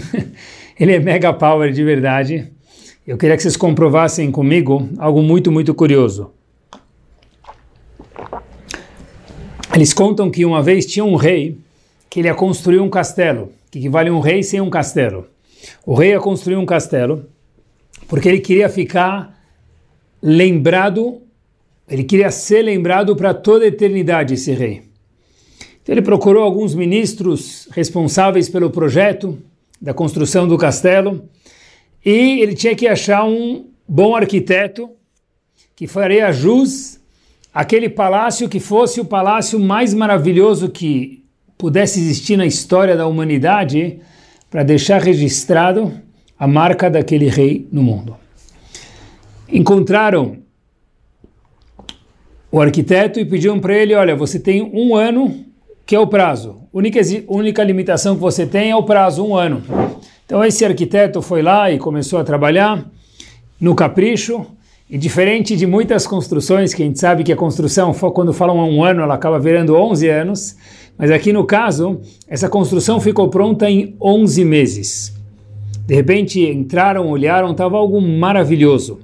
ele é mega power de verdade. Eu queria que vocês comprovassem comigo algo muito, muito curioso. Eles contam que uma vez tinha um rei que ele ia construir um castelo, que equivale um rei sem um castelo. O rei ia construir um castelo porque ele queria ficar lembrado, ele queria ser lembrado para toda a eternidade, esse rei. Então ele procurou alguns ministros responsáveis pelo projeto da construção do castelo e ele tinha que achar um bom arquiteto que faria jus àquele palácio que fosse o palácio mais maravilhoso que pudesse existir na história da humanidade para deixar registrado a marca daquele rei no mundo. Encontraram o arquiteto e pediram para ele: olha, você tem um ano que é o prazo. Única, única limitação que você tem é o prazo, um ano. Então esse arquiteto foi lá e começou a trabalhar no capricho, e diferente de muitas construções, que a gente sabe que a construção, quando falam um ano, ela acaba virando 11 anos, mas aqui no caso, essa construção ficou pronta em 11 meses. De repente entraram, olharam, estava algo maravilhoso.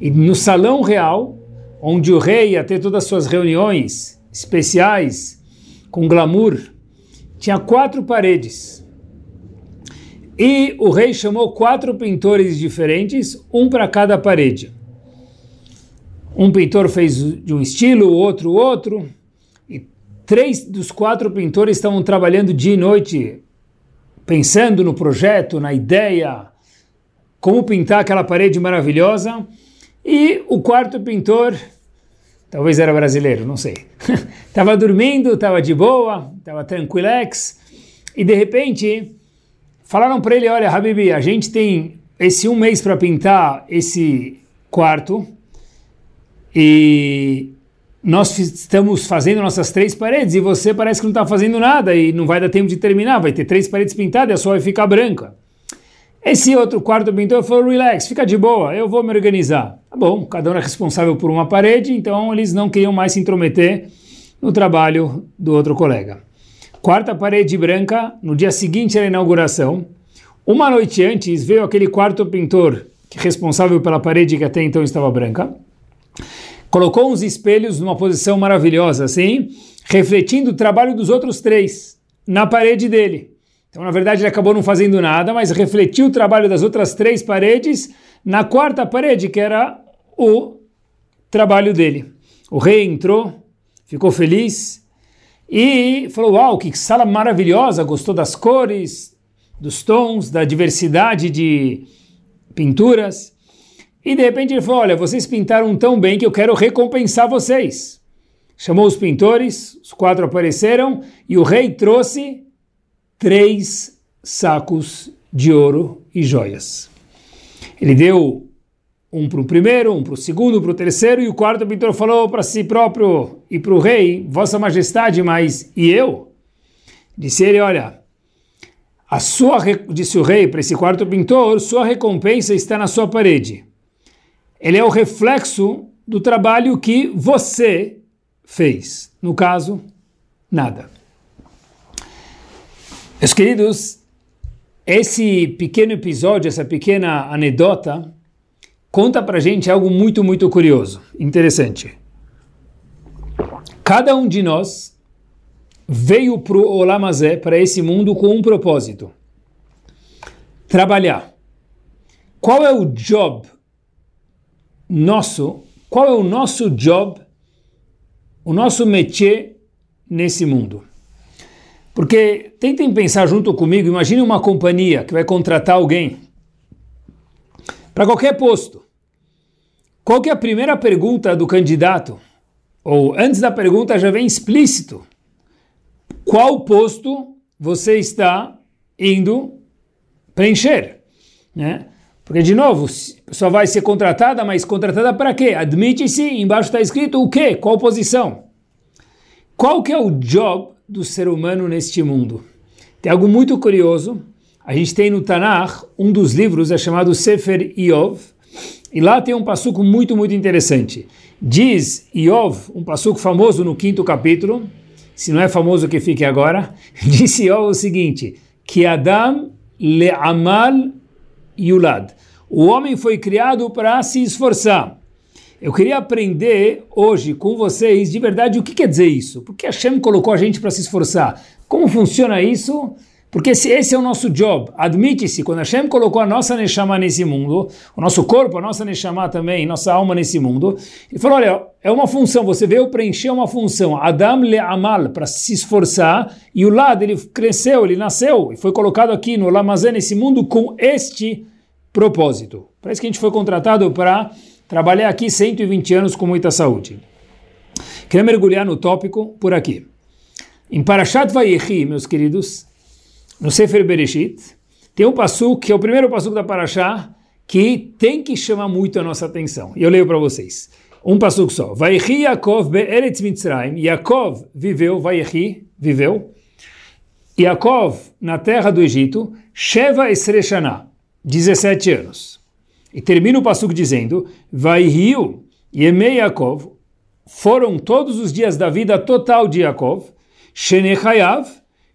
E no salão real, onde o rei ia ter todas as suas reuniões especiais, com glamour, tinha quatro paredes. E o rei chamou quatro pintores diferentes, um para cada parede. Um pintor fez de um estilo, o outro outro. E três dos quatro pintores estavam trabalhando dia e noite, pensando no projeto, na ideia, como pintar aquela parede maravilhosa. E o quarto pintor Talvez era brasileiro, não sei. Estava dormindo, estava de boa, estava tranquilex, e de repente falaram para ele: Olha, Habibi, a gente tem esse um mês para pintar esse quarto, e nós estamos fazendo nossas três paredes, e você parece que não está fazendo nada, e não vai dar tempo de terminar, vai ter três paredes pintadas e a sua vai ficar branca. Esse outro quarto pintor falou: relax, fica de boa, eu vou me organizar. Tá bom, cada um é responsável por uma parede, então eles não queriam mais se intrometer no trabalho do outro colega. Quarta parede branca, no dia seguinte à inauguração. Uma noite antes veio aquele quarto pintor, que é responsável pela parede que até então estava branca, colocou uns espelhos numa posição maravilhosa, assim, refletindo o trabalho dos outros três na parede dele. Então, na verdade, ele acabou não fazendo nada, mas refletiu o trabalho das outras três paredes na quarta parede, que era o trabalho dele. O rei entrou, ficou feliz e falou: Uau, que sala maravilhosa! Gostou das cores, dos tons, da diversidade de pinturas. E de repente ele falou: Olha, vocês pintaram tão bem que eu quero recompensar vocês. Chamou os pintores, os quatro apareceram e o rei trouxe três sacos de ouro e joias. Ele deu um para o primeiro, um para o segundo, para o terceiro, e o quarto pintor falou para si próprio e para o rei: Vossa Majestade, mas e eu? Disse ele: Olha, a sua, disse o rei para esse quarto pintor: Sua recompensa está na sua parede. Ele é o reflexo do trabalho que você fez. No caso, nada. Meus queridos, esse pequeno episódio, essa pequena anedota, conta pra gente algo muito, muito curioso, interessante. Cada um de nós veio para o Olamazé, para esse mundo, com um propósito: trabalhar. Qual é o job nosso? Qual é o nosso job, o nosso métier nesse mundo? Porque tentem pensar junto comigo, imagine uma companhia que vai contratar alguém para qualquer posto. Qual que é a primeira pergunta do candidato? Ou antes da pergunta já vem explícito. Qual posto você está indo preencher, né? Porque, de novo, só vai ser contratada, mas contratada para quê? Admite-se, embaixo está escrito o quê? Qual posição? Qual que é o job do ser humano neste mundo? Tem algo muito curioso. A gente tem no Tanakh, um dos livros é chamado Sefer Iov, e lá tem um passuco muito, muito interessante. Diz Iov, um passuco famoso no quinto capítulo, se não é famoso que fique agora, disse Iov o seguinte, que Adam le'amal yulad. O homem foi criado para se esforçar. Eu queria aprender hoje com vocês de verdade o que quer dizer isso. Por que Hashem colocou a gente para se esforçar? Como funciona isso? Porque esse, esse é o nosso job. Admite-se, quando Hashem colocou a nossa Neshama nesse mundo, o nosso corpo, a nossa Neshama também, nossa alma nesse mundo, ele falou, olha, é uma função, você veio preencher uma função. Adam le amal, para se esforçar, e o lado, ele cresceu, ele nasceu, e foi colocado aqui no Lamazé, nesse mundo, com este propósito. Parece que a gente foi contratado para trabalhar aqui 120 anos com muita saúde. Queria mergulhar no tópico por aqui. Em Parashat Vayechi, meus queridos, no Sefer Bereshit, tem um passo que é o primeiro passo da Parashá, que tem que chamar muito a nossa atenção. E eu leio para vocês. Um passo só. Vayechi Yaakov be'eretz Mitzrayim. Yaakov viveu, Vayechi viveu. Yaakov na terra do Egito, Sheva Esreshana. 17 anos. E termina o passuco dizendo: Vai rio Yemei Yaakov, foram todos os dias da vida total de Yaakov, Shenechayav,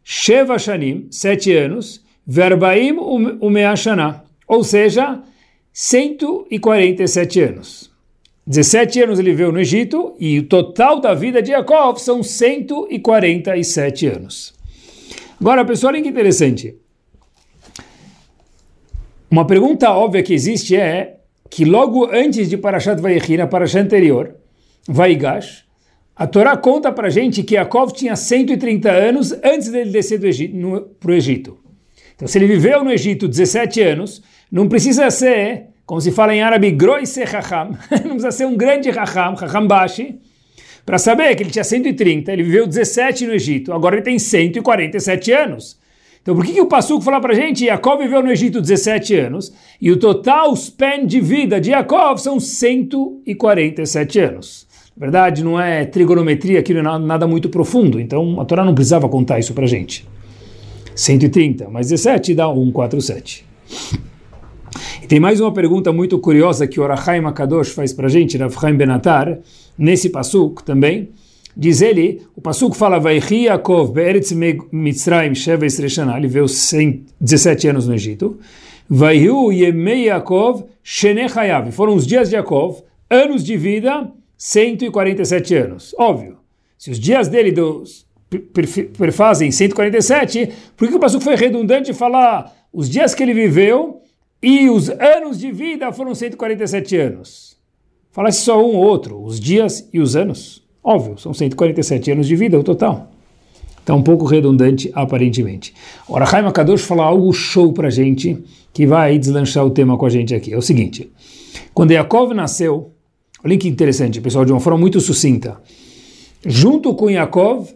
Sheva Shanim, sete anos, Verbaim Umeashana, ou seja, 147 anos. 17 anos ele viveu no Egito e o total da vida de Yaakov são 147 anos. Agora, pessoal, olha que interessante. Uma pergunta óbvia que existe é que logo antes de Parashat Vayechi, na Parashat anterior, Vaigash, a Torá conta para gente que Yaakov tinha 130 anos antes dele descer para o Egito. Então, se ele viveu no Egito 17 anos, não precisa ser, como se fala em árabe, groise hacham, não precisa ser um grande hacham, hacham bashi, para saber que ele tinha 130, ele viveu 17 no Egito, agora ele tem 147 anos. Então por que, que o Passuco fala para gente, Yaakov viveu no Egito 17 anos, e o total span de vida de Yaakov são 147 anos. Verdade, não é trigonometria, aquilo é nada muito profundo, então a Torá não precisava contar isso para gente. 130 mais 17 dá 147. E tem mais uma pergunta muito curiosa que o Orachaim Akadosh faz para gente, Rav Chaim Benatar, nesse Pasuk também, Diz ele, o Pasuk fala, Vaichi Yaakov be'eretz Mitzrayim sheva esreshana, ele veio 17 anos no Egito, Vaihu yemei Yaakov shenechayav, foram os dias de Yaakov, anos de vida, 147 anos. Óbvio, se os dias dele dos, perfazem 147, por que o Pasuk foi redundante falar os dias que ele viveu e os anos de vida foram 147 anos? Falasse só um ou outro, os dias e os anos. Óbvio, são 147 anos de vida o total. Está um pouco redundante, aparentemente. Ora, Haim Kadosh fala algo show para a gente, que vai deslanchar o tema com a gente aqui. É o seguinte, quando Yaakov nasceu, olha que interessante, pessoal, de uma forma muito sucinta. Junto com Yaakov,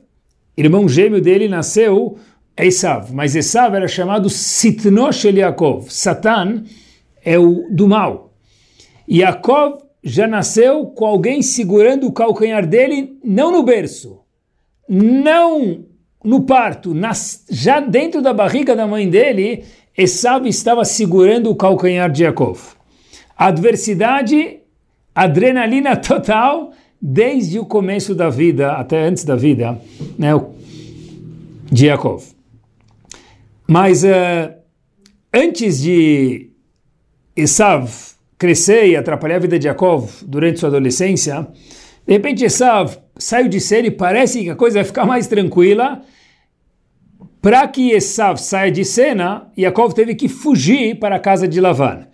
irmão gêmeo dele, nasceu Esav, mas Esav era chamado Sitnosh Yaakov. Satan é o do mal. Yaakov já nasceu com alguém segurando o calcanhar dele, não no berço, não no parto, nas, já dentro da barriga da mãe dele, Esav estava segurando o calcanhar de Yaakov. Adversidade, adrenalina total, desde o começo da vida, até antes da vida, né, de Yaakov. Mas uh, antes de Esav crescer e atrapalhar a vida de Yaakov durante sua adolescência, de repente Esav saiu de cena e parece que a coisa vai ficar mais tranquila. Para que Esav saia de cena, Yaakov teve que fugir para a casa de Lavan.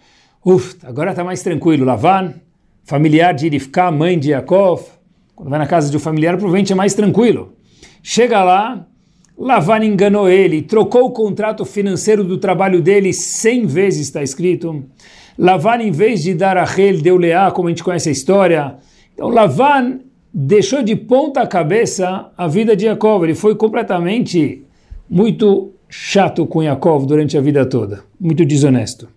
Uf, agora está mais tranquilo. Lavan, familiar de Irifká, mãe de Yaakov, quando vai na casa de um familiar, provavelmente é mais tranquilo. Chega lá, Lavan enganou ele, trocou o contrato financeiro do trabalho dele 100 vezes, está escrito. Lavan, em vez de dar a Rachel, deu Leá, como a gente conhece a história. Então, Lavan deixou de ponta cabeça a vida de Jacob. Ele foi completamente muito chato com Yaakov durante a vida toda, muito desonesto.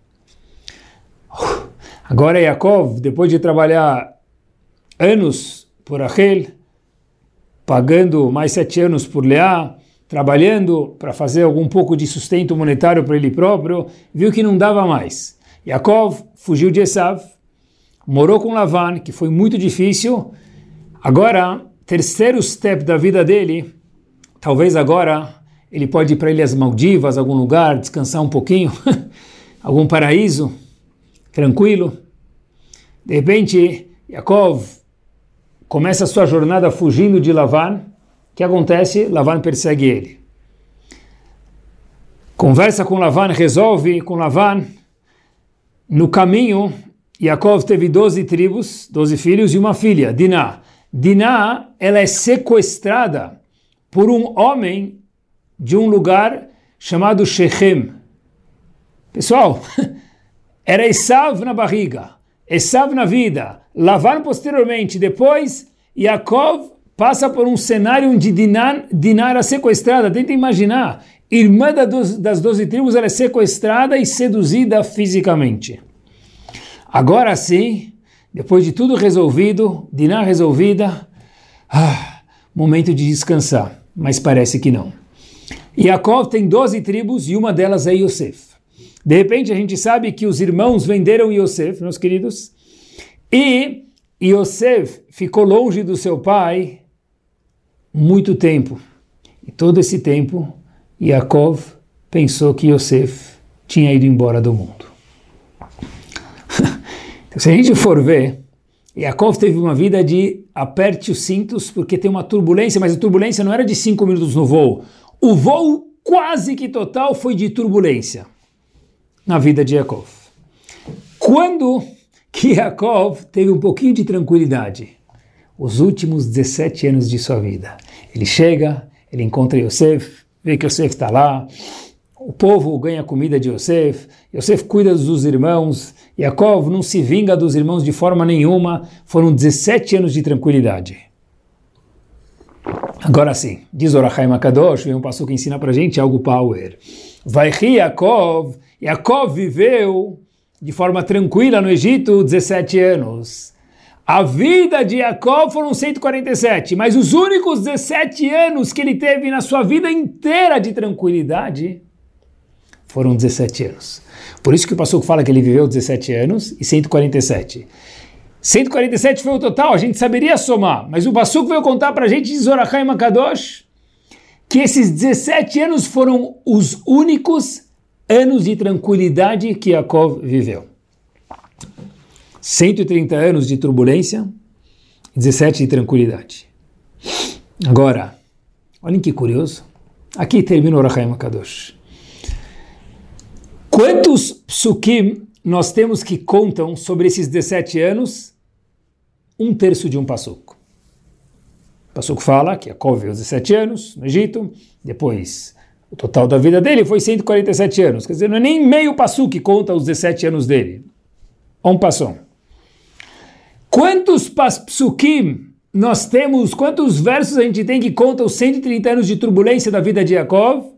Agora Yaakov, depois de trabalhar anos por Rachel, pagando mais sete anos por Leá, trabalhando para fazer algum pouco de sustento monetário para ele próprio, viu que não dava mais. Yaakov fugiu de Esav, morou com Lavan, que foi muito difícil. Agora, terceiro step da vida dele, talvez agora ele pode ir para Ilhas Maldivas, algum lugar, descansar um pouquinho, algum paraíso, tranquilo. De repente, Yaakov começa a sua jornada fugindo de Lavan. O que acontece? Lavan persegue ele. Conversa com Lavan, resolve com Lavan. No caminho, Yaakov teve 12 tribos, 12 filhos e uma filha, Diná. Diná, ela é sequestrada por um homem de um lugar chamado Shechem. Pessoal, era Esav na barriga, Esav na vida, Lavar posteriormente, depois Yaakov passa por um cenário onde Diná era sequestrada. Tenta imaginar, irmã das doze tribos, ela é sequestrada e seduzida fisicamente. Agora sim, depois de tudo resolvido, Diná resolvida, ah, momento de descansar, mas parece que não. Yaakov tem 12 tribos e uma delas é Yosef. De repente a gente sabe que os irmãos venderam Yosef, meus queridos, e Yosef ficou longe do seu pai muito tempo. E todo esse tempo, Yaakov pensou que Yosef tinha ido embora do mundo. então, se a gente for ver, Yaakov teve uma vida de aperte os cintos, porque tem uma turbulência, mas a turbulência não era de cinco minutos no voo. O voo quase que total foi de turbulência na vida de Yaakov. Quando que Yaakov teve um pouquinho de tranquilidade? Os últimos 17 anos de sua vida. Ele chega, ele encontra Yosef, vê que Yosef está lá, o povo ganha comida de Yosef, Yosef cuida dos irmãos, Yaakov não se vinga dos irmãos de forma nenhuma, foram 17 anos de tranquilidade. Agora sim, diz Orachaim Akadosh, vem um passo que ensina para gente algo power. Vai Yaakov, Yaakov viveu de forma tranquila no Egito 17 anos. A vida de Jacob foram 147, mas os únicos 17 anos que ele teve na sua vida inteira de tranquilidade foram 17 anos. Por isso que o pastor fala que ele viveu 17 anos e 147. 147 foi o total, a gente saberia somar, mas o Bassuco veio contar para a gente de Zorachai Makadosh que esses 17 anos foram os únicos anos de tranquilidade que Yaakov viveu. 130 anos de turbulência, 17 de tranquilidade. Agora, olhem que curioso. Aqui termina o Rachaim Kadosh. Quantos psukim nós temos que contam sobre esses 17 anos? Um terço de um passuco. O passuco fala que Yaakov viveu 17 anos no Egito, depois o total da vida dele foi 147 anos. Quer dizer, não é nem meio passo que conta os 17 anos dele. Um passou. Quantos psukim nós temos, quantos versos a gente tem que conta os 130 anos de turbulência da vida de Yaakov?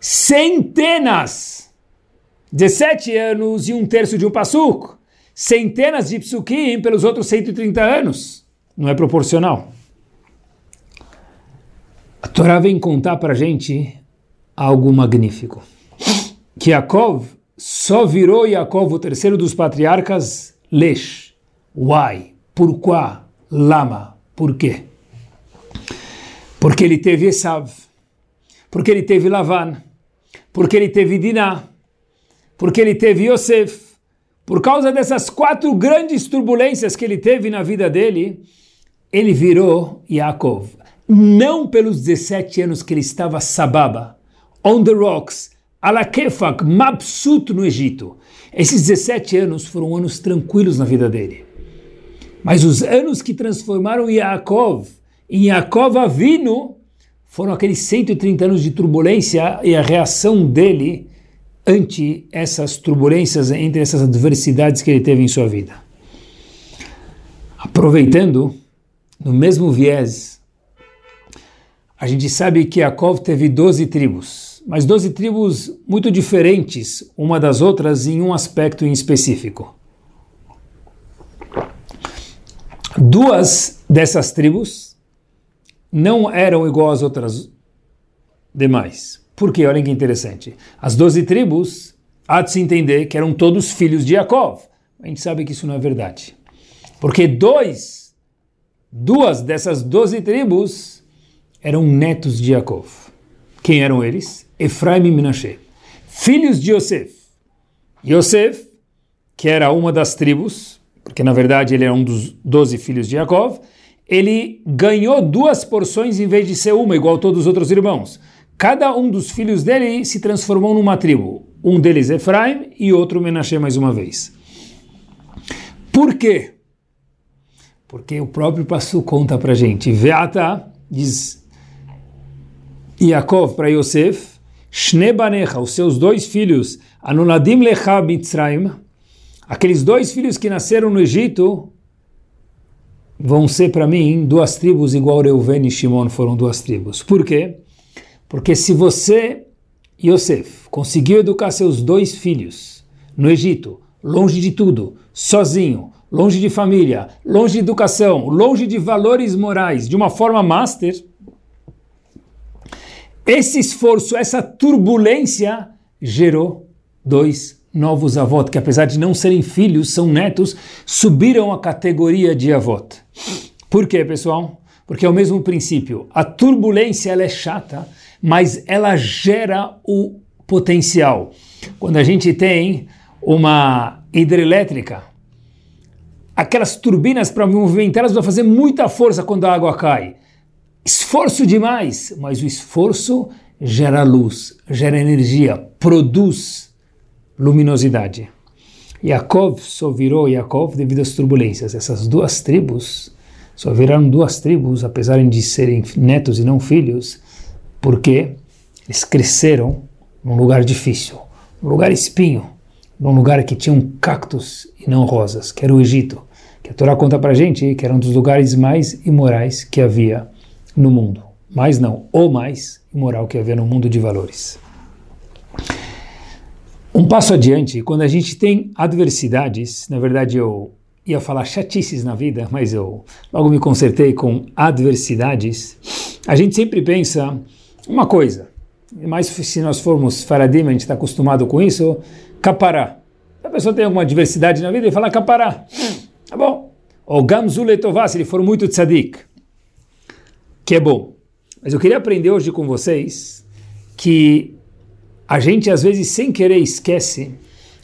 Centenas! 17 anos e um terço de um passuk. Centenas de psukim pelos outros 130 anos. Não é proporcional. A Torá vem contar para gente algo magnífico. Que Yaakov só virou Yaakov, o terceiro dos patriarcas, Lesh. Why? Pourquoi? Lama? Por quê? Porque ele teve Esav, porque ele teve Lavan, porque ele teve Diná, porque ele teve Yosef. Por causa dessas quatro grandes turbulências que ele teve na vida dele, ele virou Yaakov não pelos 17 anos que ele estava sababa, on the rocks, ala kefak, mabsut no Egito. Esses 17 anos foram anos tranquilos na vida dele. Mas os anos que transformaram Yaakov em Yaakov Avino foram aqueles 130 anos de turbulência e a reação dele ante essas turbulências, entre essas adversidades que ele teve em sua vida. Aproveitando, no mesmo viés a gente sabe que Yaakov teve 12 tribos, mas 12 tribos muito diferentes uma das outras em um aspecto em específico. Duas dessas tribos não eram igual às outras demais. Por quê? Olhem que interessante. As 12 tribos, há de se entender que eram todos filhos de Yaakov. A gente sabe que isso não é verdade. Porque dois, duas dessas 12 tribos eram netos de Yaakov. Quem eram eles? Efraim e Menashe. Filhos de Yosef. Yosef, que era uma das tribos, porque na verdade ele era um dos 12 filhos de Yaakov, ele ganhou duas porções em vez de ser uma, igual todos os outros irmãos. Cada um dos filhos dele se transformou numa tribo. Um deles Efraim e outro Menashe mais uma vez. Por quê? Porque o próprio Passu conta para gente. Veata diz Yaakov para Yosef, Shnebanecha, os seus dois filhos, Anuladim Lecha Mitzrayim, aqueles dois filhos que nasceram no Egito, vão ser para mim duas tribos igual Reuven e Shimon foram duas tribos. Por quê? Porque se você, Yosef, conseguiu educar seus dois filhos no Egito, longe de tudo, sozinho, longe de família, longe de educação, longe de valores morais, de uma forma master, esse esforço, essa turbulência gerou dois novos avós, que apesar de não serem filhos, são netos, subiram a categoria de avó. Por quê, pessoal? Porque é o mesmo princípio. A turbulência ela é chata, mas ela gera o potencial. Quando a gente tem uma hidrelétrica, aquelas turbinas para movimentar, elas vão fazer muita força quando a água cai. Esforço demais, mas o esforço gera luz, gera energia, produz luminosidade. Yaakov só virou Yaakov devido às turbulências. Essas duas tribos só viraram duas tribos, apesar de serem netos e não filhos, porque eles cresceram num lugar difícil, num lugar espinho, num lugar que tinha um cactos e não rosas, que era o Egito, que a Torá conta para gente que era um dos lugares mais imorais que havia no mundo. Mais não, ou mais imoral que havia no mundo de valores. Um passo adiante, quando a gente tem adversidades, na verdade eu ia falar chatices na vida, mas eu logo me consertei com adversidades, a gente sempre pensa uma coisa, mas se nós formos faradim, a gente está acostumado com isso, capará. A pessoa tem alguma adversidade na vida e fala capará. Tá bom. Ou gamzuletová, se ele for muito tzadik, que é bom. Mas eu queria aprender hoje com vocês que a gente às vezes sem querer esquece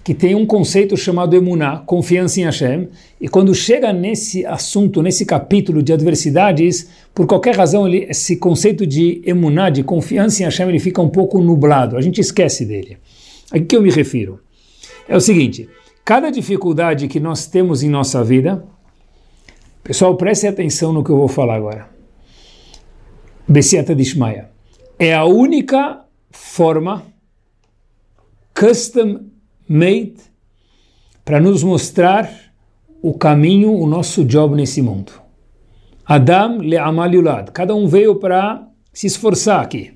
que tem um conceito chamado emuná, confiança em Hashem, e quando chega nesse assunto, nesse capítulo de adversidades, por qualquer razão, ele, esse conceito de emuná, de confiança em Hashem, ele fica um pouco nublado, a gente esquece dele. A que eu me refiro? É o seguinte, cada dificuldade que nós temos em nossa vida, pessoal, preste atenção no que eu vou falar agora. Bessiata Dishmaya. É a única forma custom made para nos mostrar o caminho, o nosso job nesse mundo. Adam le yulad. Cada um veio para se esforçar aqui.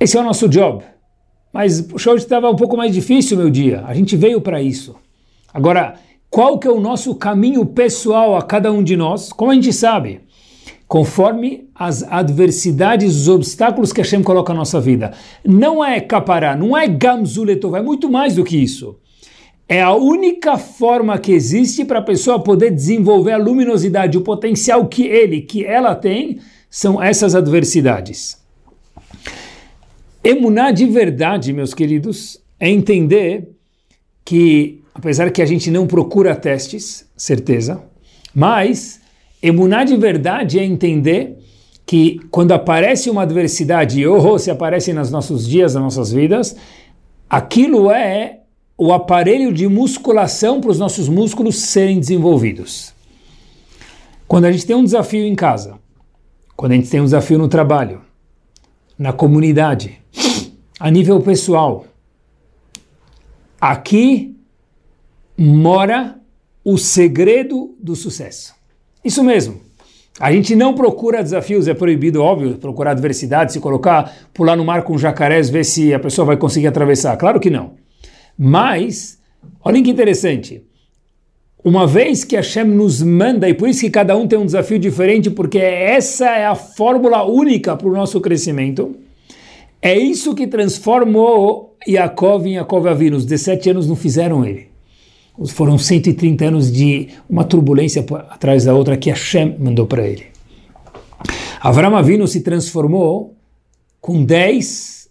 Esse é o nosso job. Mas puxa, hoje estava um pouco mais difícil meu dia. A gente veio para isso. Agora, qual que é o nosso caminho pessoal a cada um de nós? Como a gente sabe? Conforme as adversidades, os obstáculos que Hashem coloca na nossa vida. Não é capará, não é gamzuletov, é muito mais do que isso. É a única forma que existe para a pessoa poder desenvolver a luminosidade, o potencial que ele, que ela tem, são essas adversidades. Emuná de verdade, meus queridos, é entender que, apesar que a gente não procura testes, certeza, mas Emuná de verdade é entender que quando aparece uma adversidade, e oh, se aparece nos nossos dias, nas nossas vidas, aquilo é o aparelho de musculação para os nossos músculos serem desenvolvidos. Quando a gente tem um desafio em casa, quando a gente tem um desafio no trabalho, na comunidade, a nível pessoal, aqui mora o segredo do sucesso. Isso mesmo. A gente não procura desafios, é proibido, óbvio, procurar adversidade, se colocar, pular no mar com jacarés, ver se a pessoa vai conseguir atravessar. Claro que não. Mas, olhem que interessante. Uma vez que Hashem nos manda, e por isso que cada um tem um desafio diferente, porque essa é a fórmula única para o nosso crescimento, é isso que transformou Yaakov em Yaakov Avinu. Os 17 anos não fizeram ele. Foram 130 anos de uma turbulência atrás da outra que Hashem mandou para ele. Avram Avinu se transformou com 10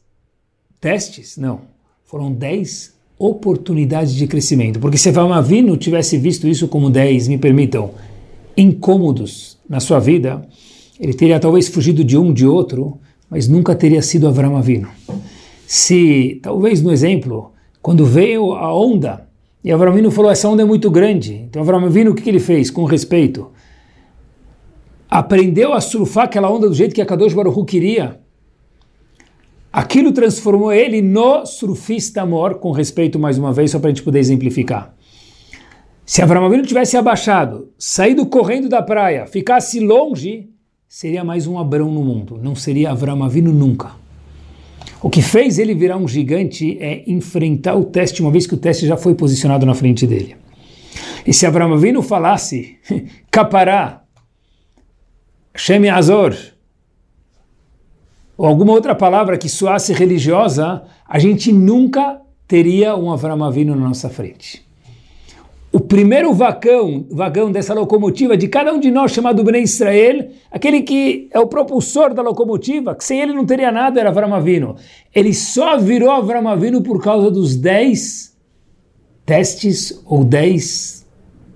testes? Não, foram 10 oportunidades de crescimento. Porque se Avram Avinu tivesse visto isso como 10, me permitam, incômodos na sua vida, ele teria talvez fugido de um, de outro, mas nunca teria sido Avram Avinu. Se, talvez no exemplo, quando veio a onda e Avram Avinu falou, essa onda é muito grande. Então Avram Avinu, o que, que ele fez? Com respeito. Aprendeu a surfar aquela onda do jeito que a Kadosh Baruch queria. Aquilo transformou ele no surfista mor, com respeito mais uma vez, só para a gente poder exemplificar. Se Avram Avinu tivesse abaixado, saído correndo da praia, ficasse longe, seria mais um Abrão no mundo. Não seria Avram Avinu nunca. O que fez ele virar um gigante é enfrentar o teste, uma vez que o teste já foi posicionado na frente dele. E se Abraão Avinu falasse, Capará, Shem Azor, ou alguma outra palavra que soasse religiosa, a gente nunca teria um Abraão Avinu na nossa frente o primeiro vagão, vagão dessa locomotiva de cada um de nós, chamado Bnei Israel, aquele que é o propulsor da locomotiva, que sem ele não teria nada, era Avram Avinu. Ele só virou Avram Avinu por causa dos dez testes ou dez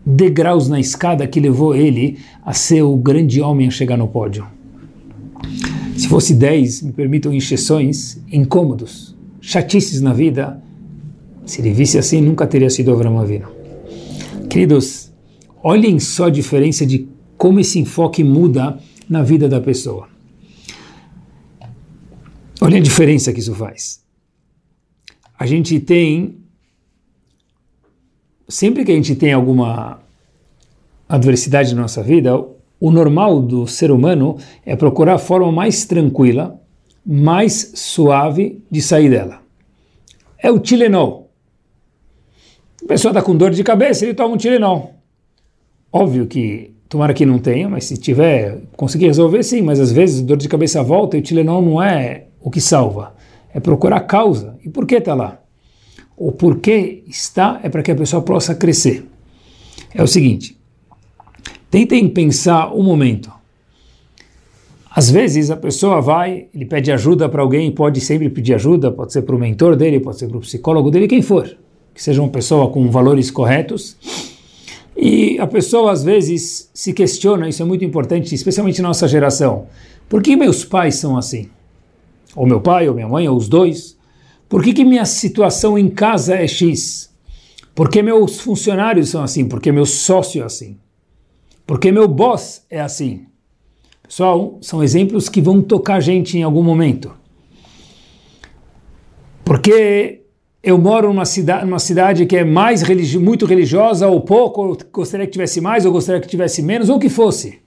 degraus na escada que levou ele a ser o grande homem a chegar no pódio. Se fosse dez, me permitam injeções, incômodos, chatices na vida, se ele visse assim, nunca teria sido Avram Avinu. Queridos, olhem só a diferença de como esse enfoque muda na vida da pessoa. Olha a diferença que isso faz. A gente tem. Sempre que a gente tem alguma adversidade na nossa vida, o normal do ser humano é procurar a forma mais tranquila, mais suave de sair dela. É o Tilenol. A pessoa está com dor de cabeça, ele toma um Tilenol. Óbvio que, tomara que não tenha, mas se tiver, conseguir resolver, sim, mas às vezes dor de cabeça volta e o Tilenol não é o que salva. É procurar a causa. E por que está lá? O porquê está é para que a pessoa possa crescer. É o seguinte, tentem pensar um momento. Às vezes a pessoa vai, ele pede ajuda para alguém, pode sempre pedir ajuda, pode ser para o mentor dele, pode ser para o psicólogo dele, quem for que seja uma pessoa com valores corretos. E a pessoa às vezes se questiona, isso é muito importante, especialmente na nossa geração. Por que meus pais são assim? Ou meu pai, ou minha mãe, ou os dois? Por que, que minha situação em casa é X? Por que meus funcionários são assim? Por que meu sócio é assim? Por que meu boss é assim? Pessoal, são exemplos que vão tocar a gente em algum momento. Porque eu moro numa cidade, numa cidade que é mais religi muito religiosa ou pouco, ou gostaria que tivesse mais, ou gostaria que tivesse menos, ou o que fosse.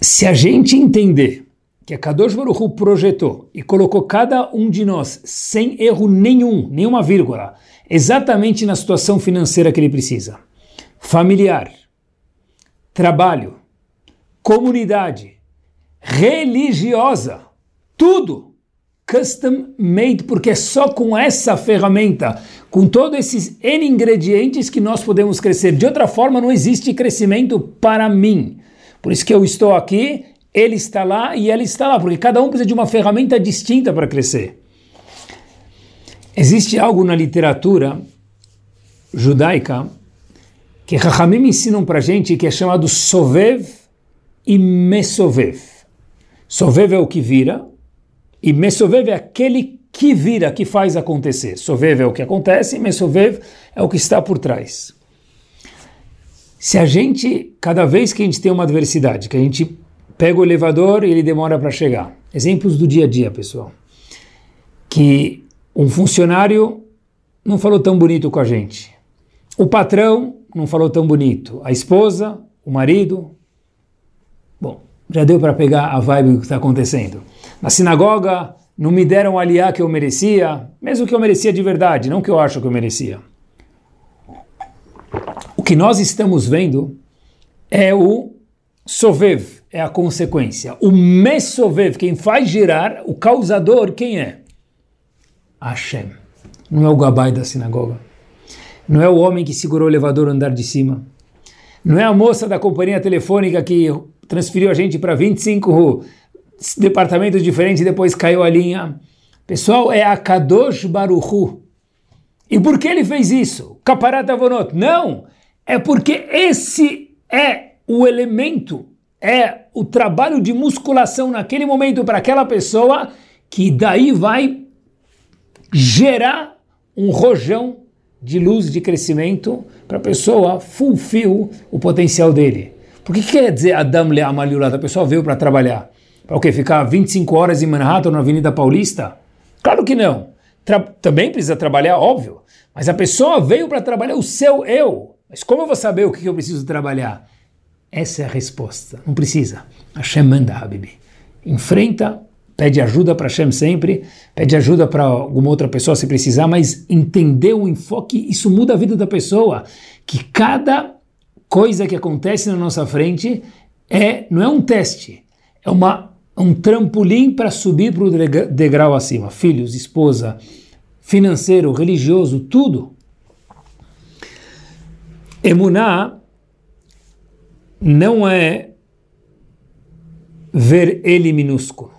Se a gente entender que a Kadosh Baruch projetou e colocou cada um de nós sem erro nenhum, nenhuma vírgula, exatamente na situação financeira que ele precisa, familiar, trabalho, comunidade, religiosa, tudo custom made, porque é só com essa ferramenta, com todos esses N ingredientes que nós podemos crescer. De outra forma, não existe crescimento para mim. Por isso que eu estou aqui, ele está lá e ela está lá, porque cada um precisa de uma ferramenta distinta para crescer. Existe algo na literatura judaica que Rahamim ensinam para gente que é chamado Sovev e Mesovev. Sovev é o que vira, e Mesovev é aquele que vira, que faz acontecer. Sovev é o que acontece, Mesovev é o que está por trás. Se a gente, cada vez que a gente tem uma adversidade, que a gente pega o elevador e ele demora para chegar. Exemplos do dia a dia, pessoal. Que um funcionário não falou tão bonito com a gente. O patrão não falou tão bonito. A esposa, o marido. Bom, já deu para pegar a vibe do que está acontecendo. Na sinagoga, não me deram o aliá que eu merecia, mesmo que eu merecia de verdade, não que eu acho que eu merecia. O que nós estamos vendo é o sovev, é a consequência. O mesovev, quem faz girar, o causador, quem é? Hashem. Não é o gabai da sinagoga. Não é o homem que segurou o elevador no andar de cima. Não é a moça da companhia telefônica que transferiu a gente para 25 departamentos diferentes e depois caiu a linha. Pessoal, é a Kadosh Baruchu. E por que ele fez isso? Kaparat Avonot. Não! É porque esse é o elemento, é o trabalho de musculação naquele momento para aquela pessoa que daí vai gerar um rojão de luz, de crescimento, para a pessoa fulfill o potencial dele. Por que quer dizer Adam le Amaliulat? A pessoa veio para trabalhar. Para o quê? Ficar 25 horas em Manhattan, na Avenida Paulista? Claro que não. Tra também precisa trabalhar, óbvio. Mas a pessoa veio para trabalhar o seu eu. Mas como eu vou saber o que eu preciso trabalhar? Essa é a resposta. Não precisa. Hashem manda, Habibi. Enfrenta, pede ajuda para Hashem sempre, pede ajuda para alguma outra pessoa se precisar, mas entender o enfoque, isso muda a vida da pessoa. Que cada coisa que acontece na nossa frente é não é um teste, é uma um trampolim para subir para o degrau acima. Filhos, esposa, financeiro, religioso, tudo. Emuná não é ver ele minúsculo,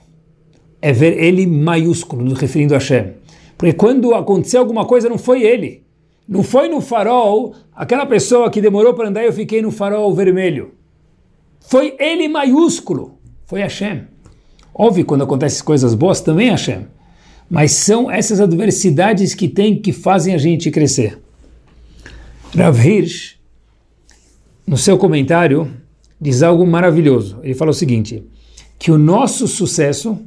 é ver ele maiúsculo, referindo a Hashem. Porque quando aconteceu alguma coisa, não foi ele. Não foi no farol, aquela pessoa que demorou para andar eu fiquei no farol vermelho. Foi ele maiúsculo, foi Hashem. Óbvio, quando acontecem coisas boas, também é Hashem. Mas são essas adversidades que tem que fazem a gente crescer. Rav Hirsch, no seu comentário, diz algo maravilhoso. Ele fala o seguinte: que o nosso sucesso,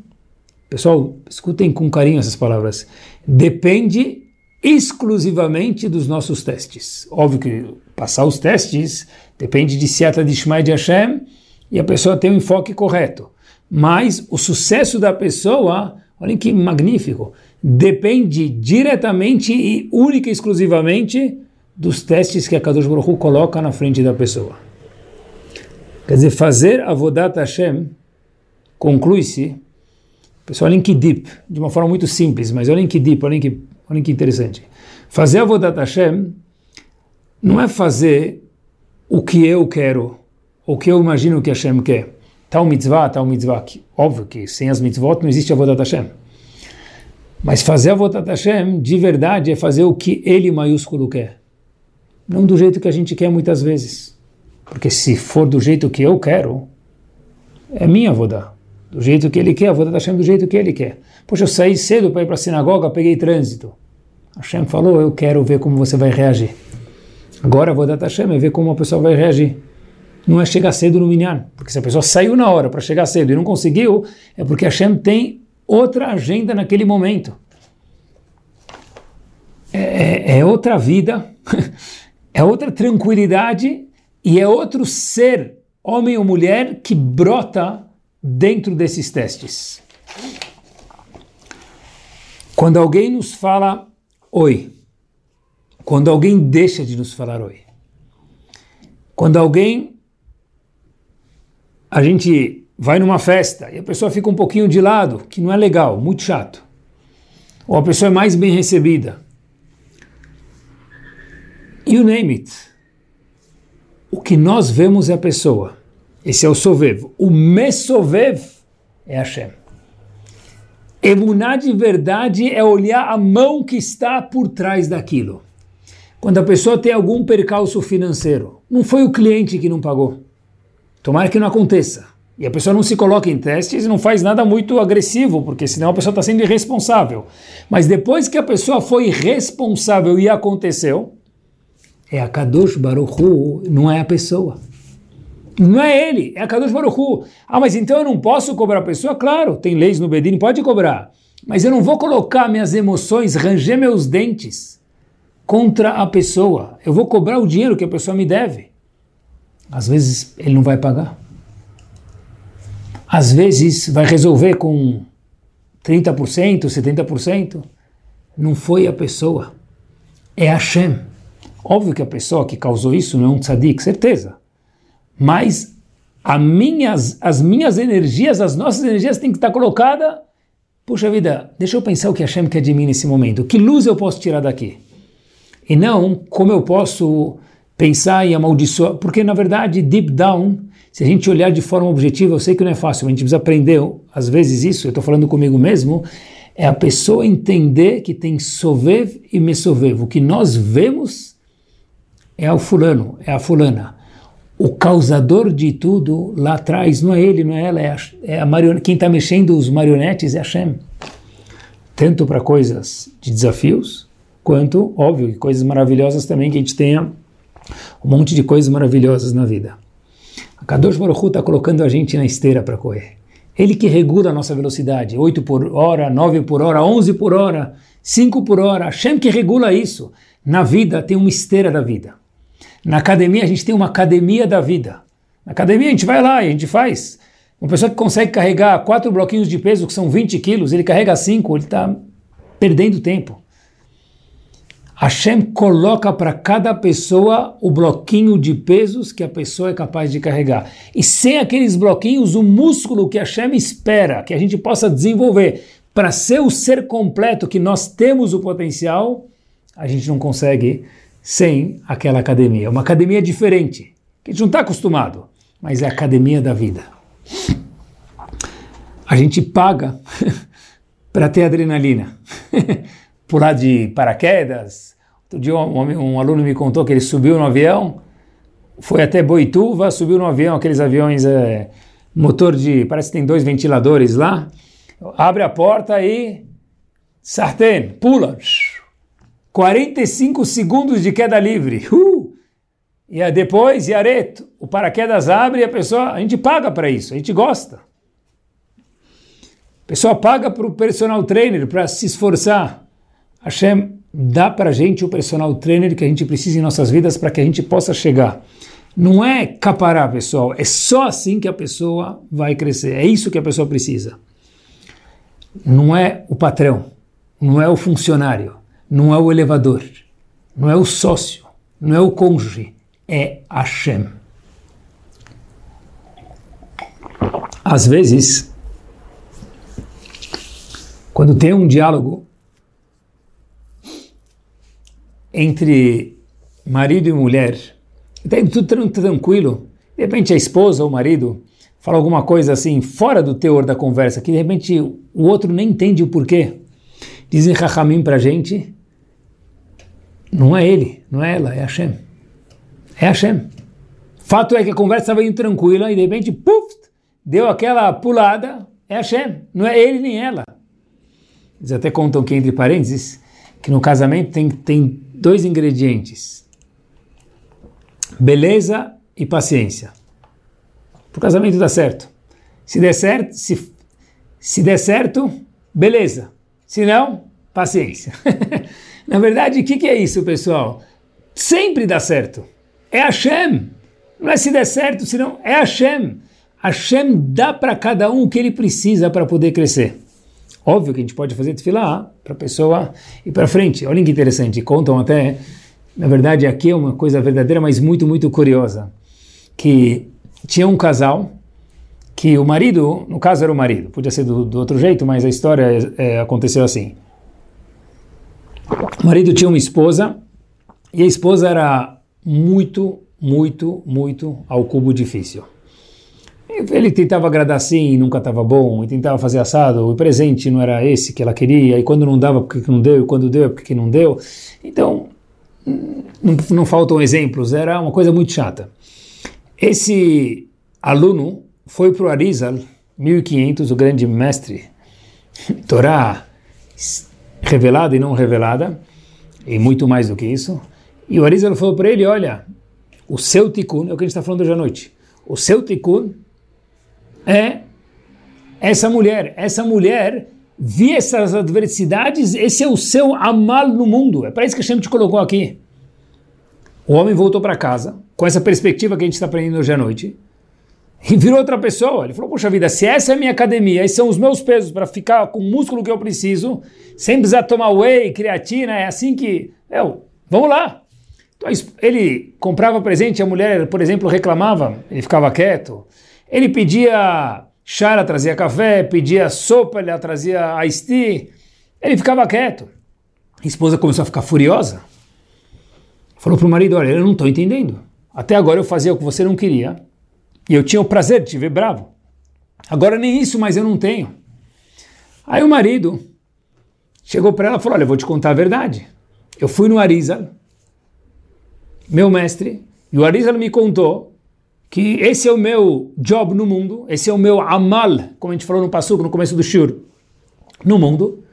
pessoal, escutem com carinho essas palavras, depende exclusivamente dos nossos testes. Óbvio que passar os testes depende de Seata de Shmai de Hashem e a pessoa tem o um enfoque correto. Mas o sucesso da pessoa, olhem que magnífico, depende diretamente e única e exclusivamente dos testes que a Kadosh Baruch coloca na frente da pessoa. Quer dizer, fazer Avodat Hashem conclui-se, pessoal, olhem que deep, de uma forma muito simples, mas olhem que deep, olhem que Olha que interessante. Fazer a Avodat Hashem não é fazer o que eu quero, o que eu imagino que Hashem quer. Tal mitzvah, tal mitzvah. Óbvio que sem as mitzvot não existe a Avodat Hashem. Mas fazer a Avodat Hashem, de verdade, é fazer o que ele maiúsculo quer. Não do jeito que a gente quer muitas vezes. Porque se for do jeito que eu quero, é minha Avodah. Do jeito que ele quer, a Avodat Hashem do jeito que ele quer. Poxa, eu saí cedo para ir para a sinagoga, peguei trânsito. Hashem falou, eu quero ver como você vai reagir. Agora vou dar Hashem é ver como a pessoa vai reagir. Não é chegar cedo no minyan, porque se a pessoa saiu na hora para chegar cedo e não conseguiu, é porque Hashem tem outra agenda naquele momento. É, é, é outra vida, é outra tranquilidade e é outro ser, homem ou mulher, que brota dentro desses testes. Quando alguém nos fala oi. Quando alguém deixa de nos falar oi. Quando alguém. A gente vai numa festa e a pessoa fica um pouquinho de lado, que não é legal, muito chato. Ou a pessoa é mais bem recebida. You name it. O que nós vemos é a pessoa. Esse é o Sovev. O Mesovev é Hashem. Emuná de verdade é olhar a mão que está por trás daquilo. Quando a pessoa tem algum percalço financeiro, não foi o cliente que não pagou. Tomara que não aconteça. E a pessoa não se coloca em testes e não faz nada muito agressivo, porque senão a pessoa está sendo irresponsável. Mas depois que a pessoa foi responsável e aconteceu, é a Kadosh Baruch Hu, não é a pessoa. Não é ele, é a Kadosh Baruch Hu. Ah, mas então eu não posso cobrar a pessoa? Claro, tem leis no Bedin, pode cobrar. Mas eu não vou colocar minhas emoções, ranger meus dentes, contra a pessoa. Eu vou cobrar o dinheiro que a pessoa me deve. Às vezes ele não vai pagar. Às vezes vai resolver com 30%, 70%. Não foi a pessoa, é Hashem. Óbvio que a pessoa que causou isso não é um tzadik, certeza. Mas minhas, as minhas energias, as nossas energias têm que estar colocadas. Puxa vida, deixa eu pensar o que Hashem quer de mim nesse momento. Que luz eu posso tirar daqui? E não como eu posso pensar em amaldiçoar. Porque, na verdade, deep down, se a gente olhar de forma objetiva, eu sei que não é fácil, a gente precisa aprender, às vezes, isso, eu estou falando comigo mesmo, é a pessoa entender que tem sovev e mesovev. O que nós vemos é o fulano, é a fulana o causador de tudo lá atrás não é ele, não é ela, é a, é a marionete. Quem está mexendo os marionetes é Hashem. Tanto para coisas de desafios, quanto, óbvio, coisas maravilhosas também, que a gente tenha um monte de coisas maravilhosas na vida. A Kadosh Baruch está colocando a gente na esteira para correr. Ele que regula a nossa velocidade, 8 por hora, 9 por hora, 11 por hora, 5 por hora. Hashem que regula isso. Na vida tem uma esteira da vida. Na academia, a gente tem uma academia da vida. Na academia, a gente vai lá e a gente faz. Uma pessoa que consegue carregar quatro bloquinhos de peso, que são 20 quilos, ele carrega cinco, ele está perdendo tempo. Hashem coloca para cada pessoa o bloquinho de pesos que a pessoa é capaz de carregar. E sem aqueles bloquinhos, o músculo que Hashem espera que a gente possa desenvolver para ser o ser completo que nós temos o potencial, a gente não consegue sem aquela academia. Uma academia diferente, que a gente não está acostumado, mas é a academia da vida. A gente paga para ter adrenalina. Pular de paraquedas. Outro dia um, um, aluno me contou que ele subiu no avião, foi até Boituva, subiu no avião, aqueles aviões é, motor de, parece que tem dois ventiladores lá, abre a porta e sartén, pula. 45 segundos de queda livre. Uh! E depois, Yareto, o paraquedas abre e a pessoa, a gente paga para isso, a gente gosta. A pessoa paga para o personal trainer para se esforçar. Hashem dá para a gente o personal trainer que a gente precisa em nossas vidas para que a gente possa chegar. Não é caparar, pessoal, é só assim que a pessoa vai crescer. É isso que a pessoa precisa. Não é o patrão, não é o funcionário não é o elevador, não é o sócio, não é o cônjuge, é Hashem. Às vezes, quando tem um diálogo entre marido e mulher, tem tudo tranquilo, de repente a esposa ou o marido fala alguma coisa assim, fora do teor da conversa, que de repente o outro nem entende o porquê. Dizem Rahamim para gente não é ele, não é ela, é Hashem. É Hashem. Fato é que a conversa indo tranquila e de repente, puf, deu aquela pulada, é Hashem. Não é ele nem ela. Eles até contam que, entre parênteses, que no casamento tem, tem dois ingredientes: beleza e paciência. Para o casamento dar certo. Se der certo, se, se der certo, beleza. Se não, paciência. Na verdade, o que, que é isso, pessoal? Sempre dá certo. É Hashem. Não é se der certo, senão é Hashem. Hashem dá para cada um o que ele precisa para poder crescer. Óbvio que a gente pode fazer tefilá para a pessoa ir para frente. Olha que interessante, contam até, na verdade aqui é uma coisa verdadeira, mas muito, muito curiosa, que tinha um casal que o marido, no caso era o marido, podia ser do, do outro jeito, mas a história é, aconteceu assim. O marido tinha uma esposa e a esposa era muito, muito, muito ao cubo difícil. Ele tentava agradar sim, nunca estava bom, e tentava fazer assado, o presente não era esse que ela queria, e quando não dava, porque não deu, e quando deu, porque não deu. Então, não, não faltam exemplos, era uma coisa muito chata. Esse aluno foi para o Arizal, 1500, o grande mestre, Torá, revelada e não revelada, e muito mais do que isso. E o Arizal falou para ele, olha, o seu tikkun, é o que a gente está falando hoje à noite, o seu tikkun é essa mulher. Essa mulher vi essas adversidades, esse é o seu amal no mundo. É para isso que a Hashem te colocou aqui. O homem voltou para casa com essa perspectiva que a gente está aprendendo hoje à noite e virou outra pessoa. Ele falou: Poxa vida, se essa é a minha academia, esses são os meus pesos para ficar com o músculo que eu preciso, sem precisar tomar whey, creatina, é assim que. Eu, vamos lá. Então, ele comprava presente, a mulher, por exemplo, reclamava, ele ficava quieto. Ele pedia chá, ela trazia café, pedia sopa, ela trazia iced tea. Ele ficava quieto. A esposa começou a ficar furiosa. Falou para o marido: Olha, eu não estou entendendo. Até agora eu fazia o que você não queria e eu tinha o prazer de te ver bravo. Agora nem isso mais eu não tenho. Aí o marido chegou para ela e falou: Olha, eu vou te contar a verdade. Eu fui no Arizal, meu mestre, e o Arizal me contou que esse é o meu job no mundo, esse é o meu amal, como a gente falou no Passuco, no começo do Shur, no mundo.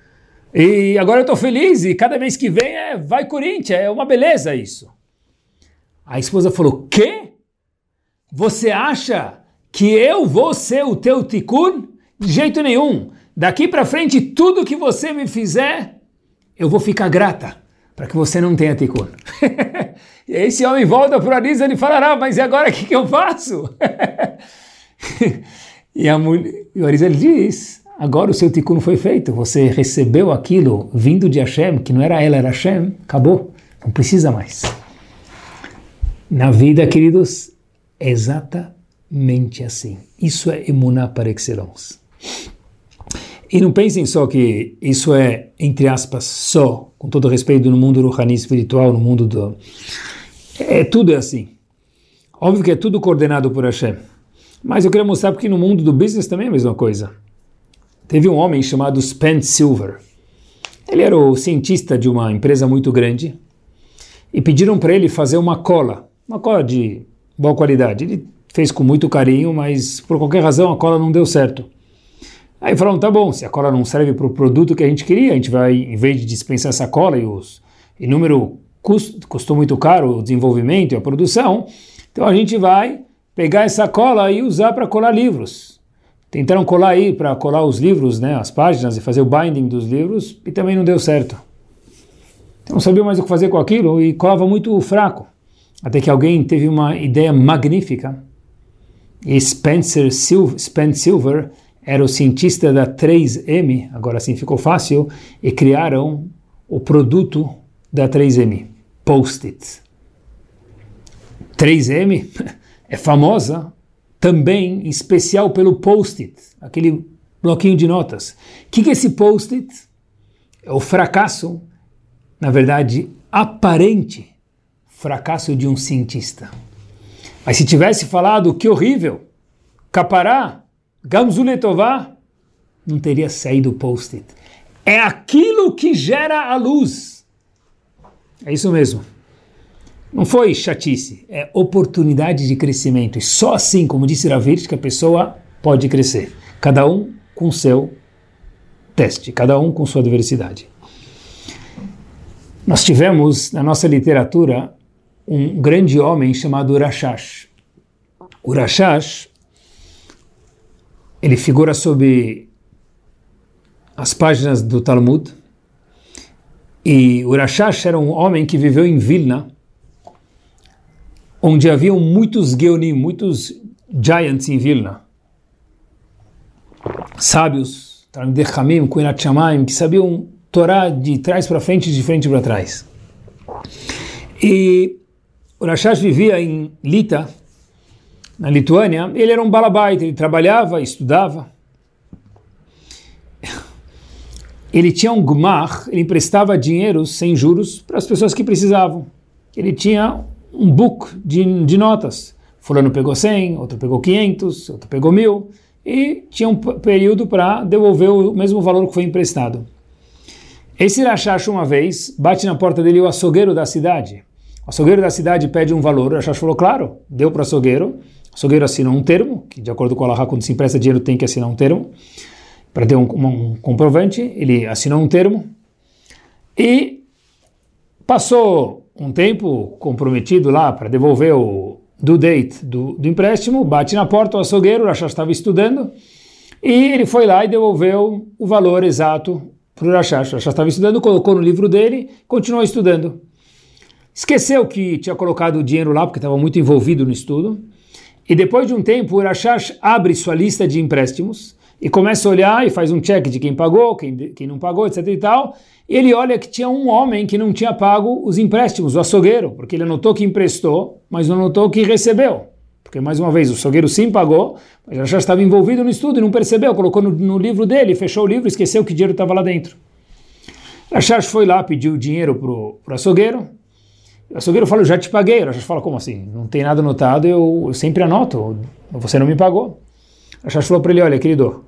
E agora eu estou feliz e cada vez que vem é vai Corinthians, é uma beleza isso. A esposa falou: Quê? Você acha que eu vou ser o teu tikkun? De jeito nenhum. Daqui para frente, tudo que você me fizer, eu vou ficar grata para que você não tenha tikkun. e esse homem volta para o Arisa e fala, ah, mas e agora o que, que eu faço? e, a mulher, e o Arisa diz, agora o seu tikkun foi feito, você recebeu aquilo vindo de Hashem, que não era ela, era Hashem, acabou, não precisa mais. Na vida, queridos, exatamente assim. Isso é emuná par excellence. E não pensem só que isso é, entre aspas, só, com todo respeito, no mundo ruhani espiritual, no mundo do... É, tudo é assim. Óbvio que é tudo coordenado por Hashem. Mas eu queria mostrar porque no mundo do business também é a mesma coisa. Teve um homem chamado Spence Silver. Ele era o cientista de uma empresa muito grande e pediram para ele fazer uma cola, uma cola de boa qualidade. Ele fez com muito carinho, mas por qualquer razão a cola não deu certo. Aí falaram, tá bom, se a cola não serve para o produto que a gente queria, a gente vai, em vez de dispensar essa cola e os e número custo, custou muito caro o desenvolvimento e a produção, então a gente vai pegar essa cola e usar para colar livros. Tentaram colar aí para colar os livros, né, as páginas e fazer o binding dos livros e também não deu certo. Então não sabia mais o que fazer com aquilo e colava muito fraco. Até que alguém teve uma ideia magnífica. E Spencer Silver, Silver era o cientista da 3M, agora sim ficou fácil, e criaram o produto da 3M, Post-it. 3M é famosa também, em especial pelo Post-it, aquele bloquinho de notas. O que, que é esse Post-it? É o fracasso, na verdade, aparente fracasso de um cientista. Mas se tivesse falado que horrível, capará, gamzuletová, não teria saído o post-it. É aquilo que gera a luz. É isso mesmo. Não foi chatice, é oportunidade de crescimento. E só assim, como disse Ravitch, que a pessoa pode crescer. Cada um com seu teste, cada um com sua diversidade. Nós tivemos na nossa literatura um grande homem chamado Urashash. Urashash, ele figura sob as páginas do Talmud, e Urashash era um homem que viveu em Vilna, onde haviam muitos Geonim, muitos giants em Vilna, sábios, Kuinat Shamayim, que sabiam Torá de trás para frente e de frente para trás. E o Rashash vivia em Lita, na Lituânia. Ele era um balabaita, ele trabalhava, estudava. Ele tinha um gmar, ele emprestava dinheiro sem juros para as pessoas que precisavam. Ele tinha um book de, de notas. Fulano pegou 100, outro pegou 500, outro pegou 1000 e tinha um período para devolver o mesmo valor que foi emprestado. Esse Rashash, uma vez, bate na porta dele o açougueiro da cidade. O açougueiro da cidade pede um valor, o Rashash falou, claro, deu para o açougueiro. O açougueiro assinou um termo, que de acordo com a Allahá, quando se empresta dinheiro tem que assinar um termo, para ter um, um, um comprovante. Ele assinou um termo e passou um tempo comprometido lá para devolver o do date do, do empréstimo, bate na porta o açougueiro, o Rashash estava estudando, E ele foi lá e devolveu o valor exato para o Rashash. O Rashash estava estudando, colocou no livro dele, continuou estudando. Esqueceu que tinha colocado o dinheiro lá, porque estava muito envolvido no estudo. E depois de um tempo, o Rashash abre sua lista de empréstimos e começa a olhar e faz um check de quem pagou, quem, quem não pagou, etc e tal. E ele olha que tinha um homem que não tinha pago os empréstimos, o açougueiro, porque ele anotou que emprestou, mas não anotou que recebeu. Porque, mais uma vez, o açougueiro sim pagou, mas já estava envolvido no estudo e não percebeu, colocou no, no livro dele, fechou o livro, esqueceu que dinheiro estava lá dentro. Rashash foi lá, pediu dinheiro para o açougueiro, o açougueiro falou, já te paguei. O fala, como assim? Não tem nada anotado, eu, eu sempre anoto, você não me pagou. O falou para ele, olha, querido,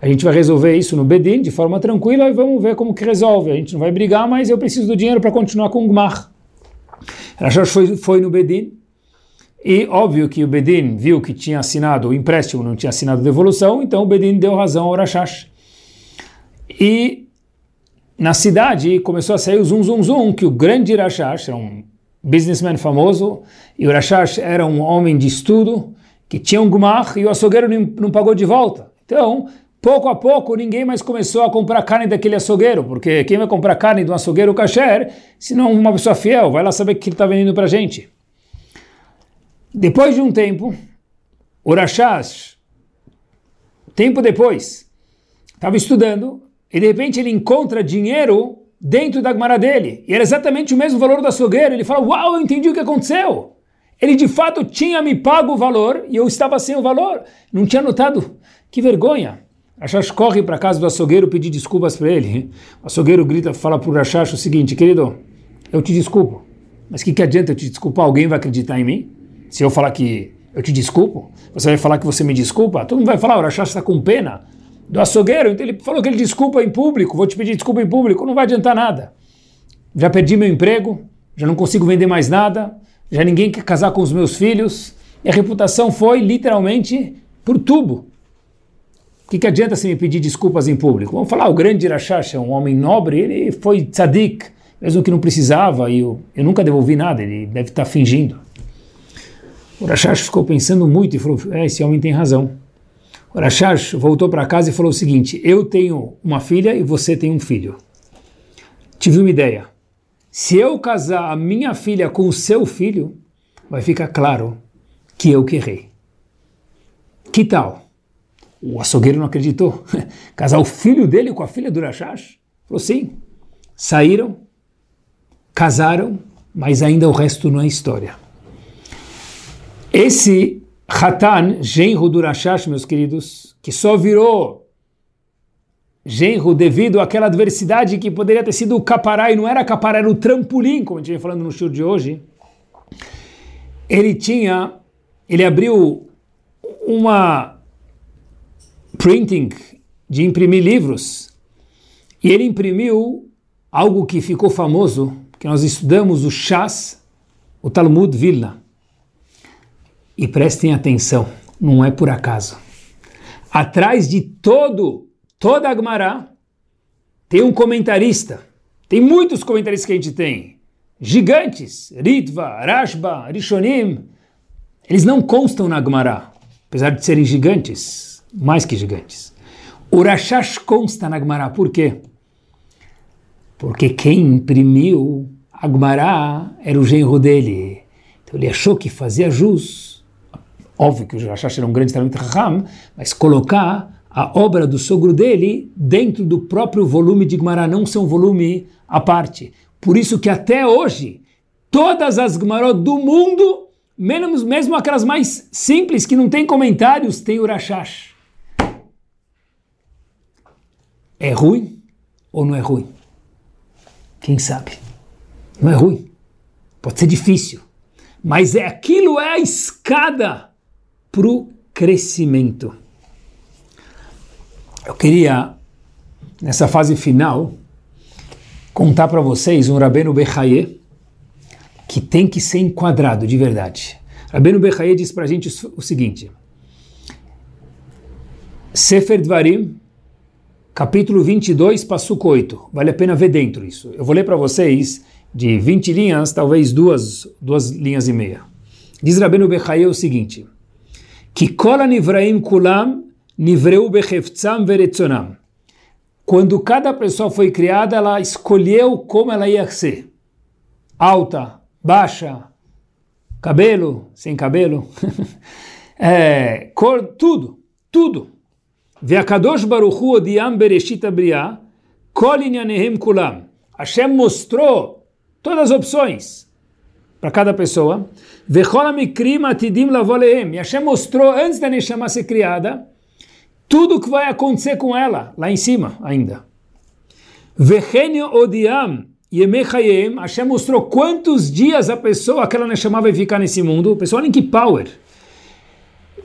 a gente vai resolver isso no Bedin de forma tranquila e vamos ver como que resolve. A gente não vai brigar, mas eu preciso do dinheiro para continuar com o Gmar. Rashash foi, foi no Bedin, e óbvio que o Bedin viu que tinha assinado o empréstimo, não tinha assinado devolução, então o Bedin deu razão ao Rashash. E na cidade começou a sair o zum zum zum, que o grande Rashash era um businessman famoso, e o Rashash era um homem de estudo, que tinha um gumar, e o açougueiro não, pagou de volta. Então, pouco a pouco, ninguém mais começou a comprar carne daquele açougueiro, porque quem vai comprar carne de um açougueiro kasher, se não uma pessoa fiel, vai lá saber o que ele está vendendo para gente. Depois de um tempo, o Rashash, tempo depois, estava estudando e de repente ele encontra dinheiro dentro da Gemara dele. E era exatamente o mesmo valor do açougueiro. Ele fala, uau, eu entendi o que aconteceu. Ele de fato tinha me pago o valor e eu estava sem o valor. Não tinha notado. Que vergonha. Rashash corre para casa do açougueiro pedir desculpas para ele. O açougueiro grita, fala para o Rashash o seguinte, querido, eu te desculpo. Mas o que, que adianta eu te desculpar? Alguém vai acreditar em mim? Se eu falar que eu te desculpo, você vai falar que você me desculpa? Todo mundo vai falar, o Rashash está com pena do açougueiro, então ele falou que ele desculpa em público, vou te pedir desculpa em público, não vai adiantar nada. Já perdi meu emprego, já não consigo vender mais nada, já ninguém quer casar com os meus filhos, e a reputação foi literalmente por tubo. O que, que adianta se me pedir desculpas em público? Vamos falar, o grande Rashash é um homem nobre, ele foi tzadik, mesmo que não precisava, e eu, eu nunca devolvi nada, ele deve estar fingindo. O Rashash ficou pensando muito e falou: é, esse homem tem razão. O voltou para casa e falou o seguinte: eu tenho uma filha e você tem um filho. Tive uma ideia. Se eu casar a minha filha com o seu filho, vai ficar claro que eu que errei. Que tal? O açougueiro não acreditou. Casar o filho dele com a filha do Rashash? Falou sim. Saíram, casaram, mas ainda o resto não é história. Esse Hatan, genro do Rashash, meus queridos, que só virou genro devido àquela adversidade que poderia ter sido o capará, e não era capará, era o trampolim, como a gente vem falando no show de hoje. Ele tinha, ele abriu uma printing de imprimir livros, e ele imprimiu algo que ficou famoso, que nós estudamos o Shas, o Talmud Vilna. E prestem atenção, não é por acaso. Atrás de todo, toda a Gemara, tem um comentarista. Tem muitos comentaristas que a gente tem. Gigantes, Ritva, Rashba, Rishonim. Eles não constam na Gemara, apesar de serem gigantes, mais que gigantes. O Rashash consta na Gemara, por quê? Porque quem imprimiu a Gemara era o genro dele. Então ele achou que fazia jus Óbvio que o Rashash era um grande talento Raham, mas colocar a obra do sogro dele dentro do próprio volume de Gemara, não ser um volume à parte. Por isso que até hoje, todas as Gemarot do mundo, menos, mesmo aquelas mais simples, que não tem comentários, tem o Rashash. É ruim ou não é ruim? Quem sabe? Não é ruim. Pode ser difícil. Mas é aquilo é a escada para o crescimento. Eu queria, nessa fase final, contar para vocês um Rabeno Bechaye que tem que ser enquadrado de verdade. Rabeno Bechaye diz para a gente o seguinte: Sefer Dvarim, capítulo 22, Passuco 8. Vale a pena ver dentro isso. Eu vou ler para vocês de 20 linhas, talvez duas, duas linhas e meia. Diz Rabeno Bechaye o seguinte: que kola nivraim kulam Nivreu becheftzam veretzonam. Quando cada pessoa foi criada, ela escolheu como ela ia ser. Alta, baixa, cabelo, sem cabelo, é, cor, tudo, tudo. Ve'akadosh baruchu odiam bereshit abriah, kol inyanehem kulam. Hashem mostrou todas as opções para cada pessoa. E Hashem mostrou, antes da Neshama ser criada, tudo o que vai acontecer com ela, lá em cima ainda. Odiam. Hashem mostrou quantos dias a pessoa, aquela Neshama vai ficar nesse mundo. Pessoal, olhem que power.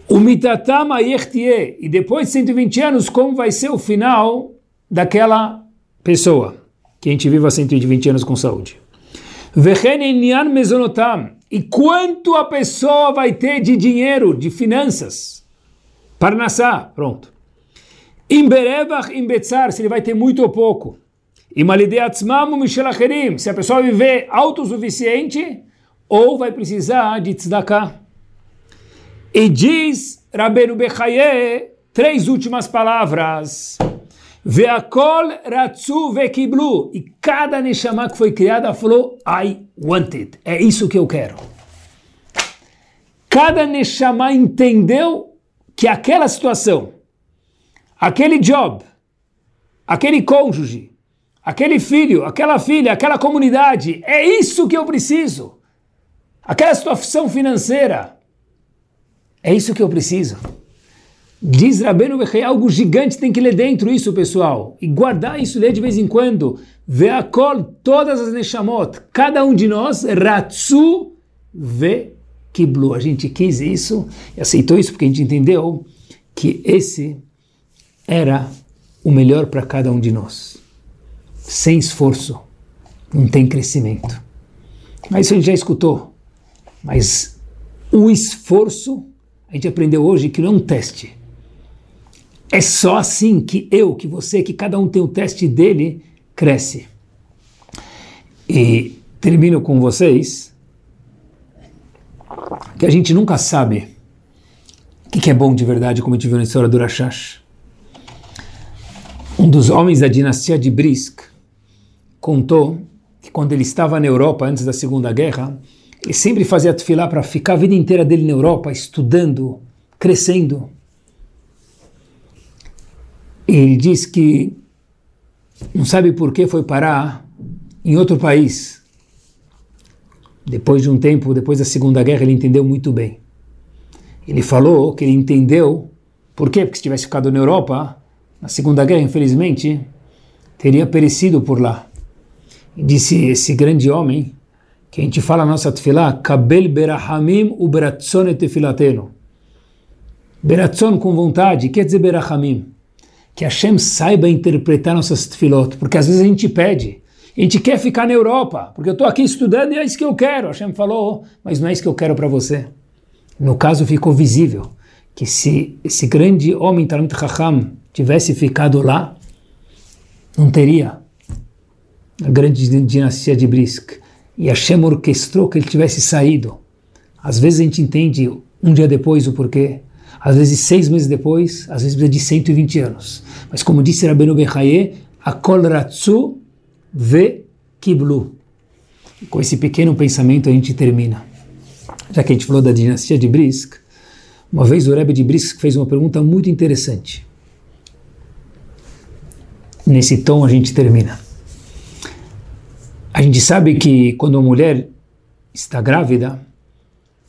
Umitatam ayechtie. E depois de 120 anos, como vai ser o final daquela pessoa? Que a gente vive há 120 anos com saúde. E quanto a pessoa vai ter de dinheiro, de finanças? Parnassá, pronto. Imberevach imbetzar, se ele vai ter muito ou pouco. Imalideatzmamu mishelacherim, se a pessoa viver autossuficiente, ou vai precisar de tzedakah. E diz Rabenu Bechaye, três últimas palavras. Veakol ratzu vekiblu. E cada Neshama que foi criada falou, I want it. É isso que eu quero. Cada Neshama entendeu que aquela situação, aquele job, aquele cônjuge, aquele filho, aquela filha, aquela comunidade, é isso que eu preciso. Aquela situação financeira, é isso que eu preciso. Diz Rabenu Bechei, algo gigante tem que ler dentro isso, pessoal. E guardar isso, ler de vez em quando. Veakol, todas as Neshamot, cada um de nós, Ratsu ve Kiblu. A gente quis isso e aceitou isso porque a gente entendeu que esse era o melhor para cada um de nós. Sem esforço, não tem crescimento. Mas isso a gente já escutou. Mas o esforço a gente aprendeu hoje que não é um teste. É só assim que eu, que você, que cada um tem o teste dele, cresce. E termino com vocês que a gente nunca sabe o que, é bom de verdade, como a gente viu na história do Rashash. Um dos homens da dinastia de Brisk contou que quando ele estava na Europa antes da Segunda Guerra, ele sempre fazia tefilá para ficar a vida inteira dele na Europa, estudando, crescendo. Ele diz que não sabe por que foi parar em outro país. Depois de um tempo, depois da Segunda Guerra, ele entendeu muito bem. Ele falou que ele entendeu por quê? Porque se tivesse ficado na Europa, na Segunda Guerra, infelizmente, teria perecido por lá. E disse esse grande homem, que a gente fala na nossa tefilá, Kabel berahamim u beratzon tefilateno. Beratzon com vontade, quer dizer berahamim? Que Hashem saiba interpretar nossas tefilot, porque às vezes a gente pede, a gente quer ficar na Europa, porque eu estou aqui estudando e é isso que eu quero. Hashem falou, mas não é isso que eu quero para você. No caso ficou visível que se esse grande homem Talmud Chacham tivesse ficado lá, não teria a grande dinastia de Brisk e Hashem orquestrou que ele tivesse saído. Às vezes a gente entende um dia depois o porquê, às vezes seis meses depois, às vezes precisa de 120 anos. Mas como disse Rabbeinu Bechaye, Akol Ratzu Ve Kiblu. Com esse pequeno pensamento a gente termina. Já que a gente falou da dinastia de Brisk, uma vez o Rebbe de Brisk fez uma pergunta muito interessante. Nesse tom a gente termina. A gente sabe que quando uma mulher está grávida,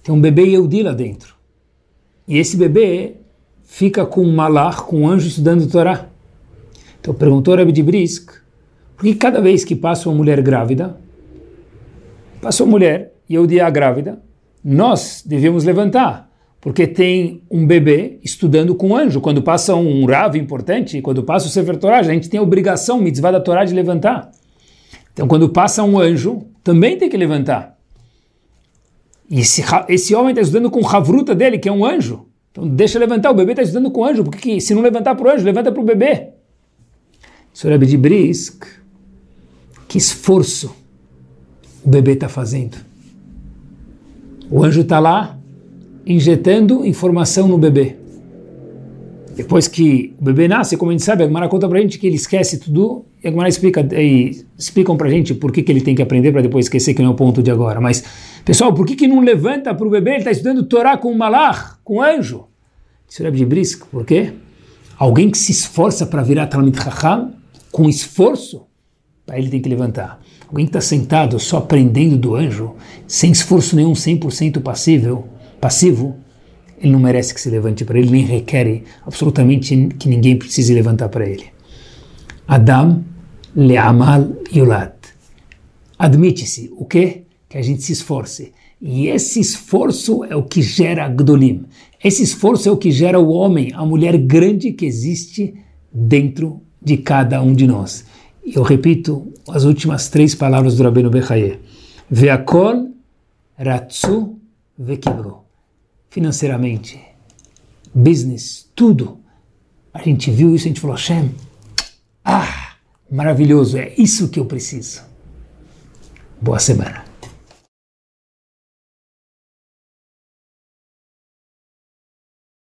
tem um bebê Yehudi lá dentro. E esse bebê fica com um malach, com um anjo estudando Torá. Então perguntou Rabbi de Brisk, por que cada vez que passa uma mulher grávida, passa uma mulher Yehudi a grávida, nós devemos levantar, porque tem um bebê estudando com um anjo. Quando passa um rave importante, quando passa o Sefer Torá, a gente tem a obrigação, mitzvah da Torá, de levantar. Então, quando passa um anjo, também tem que levantar. E esse, esse homem está estudando com o Havruta dele, que é um anjo. Então, deixa levantar. O bebê está estudando com o anjo, porque se não levantar para o anjo, levanta para o bebê. Sr. de Brisk, que esforço o bebê está fazendo. O anjo está lá injetando informação no bebê. Depois que o bebê nasce, como a gente sabe, a Gemara conta pra gente que ele esquece tudo, e a Gemara explica, e explicam pra gente por que, que ele tem que aprender para depois esquecer, que não é o ponto de agora. Mas, pessoal, por que, que não levanta para o bebê? Ele está estudando Torá com o malach, com o anjo. Isso é de brisco, por quê? Alguém que se esforça para virar Talmud Chacham, com esforço, para ele tem que levantar. Alguém que está sentado só aprendendo do anjo, sem esforço nenhum, 100% passível, passivo, ele não merece que se levante para ele, nem requer absolutamente que ninguém precise levantar para ele. Adam le'amal yulat. Admite-se, o quê? Que a gente se esforce. E esse esforço é o que gera Gdolim. Esse esforço é o que gera o homem, a mulher grande que existe dentro de cada um de nós. E eu repito as últimas três palavras do Rabbeinu Bechaye. Veakol ratzu vekibro financeiramente, business, tudo. A gente viu isso, a gente falou, Hashem, ah, maravilhoso, é isso que eu preciso. Boa semana.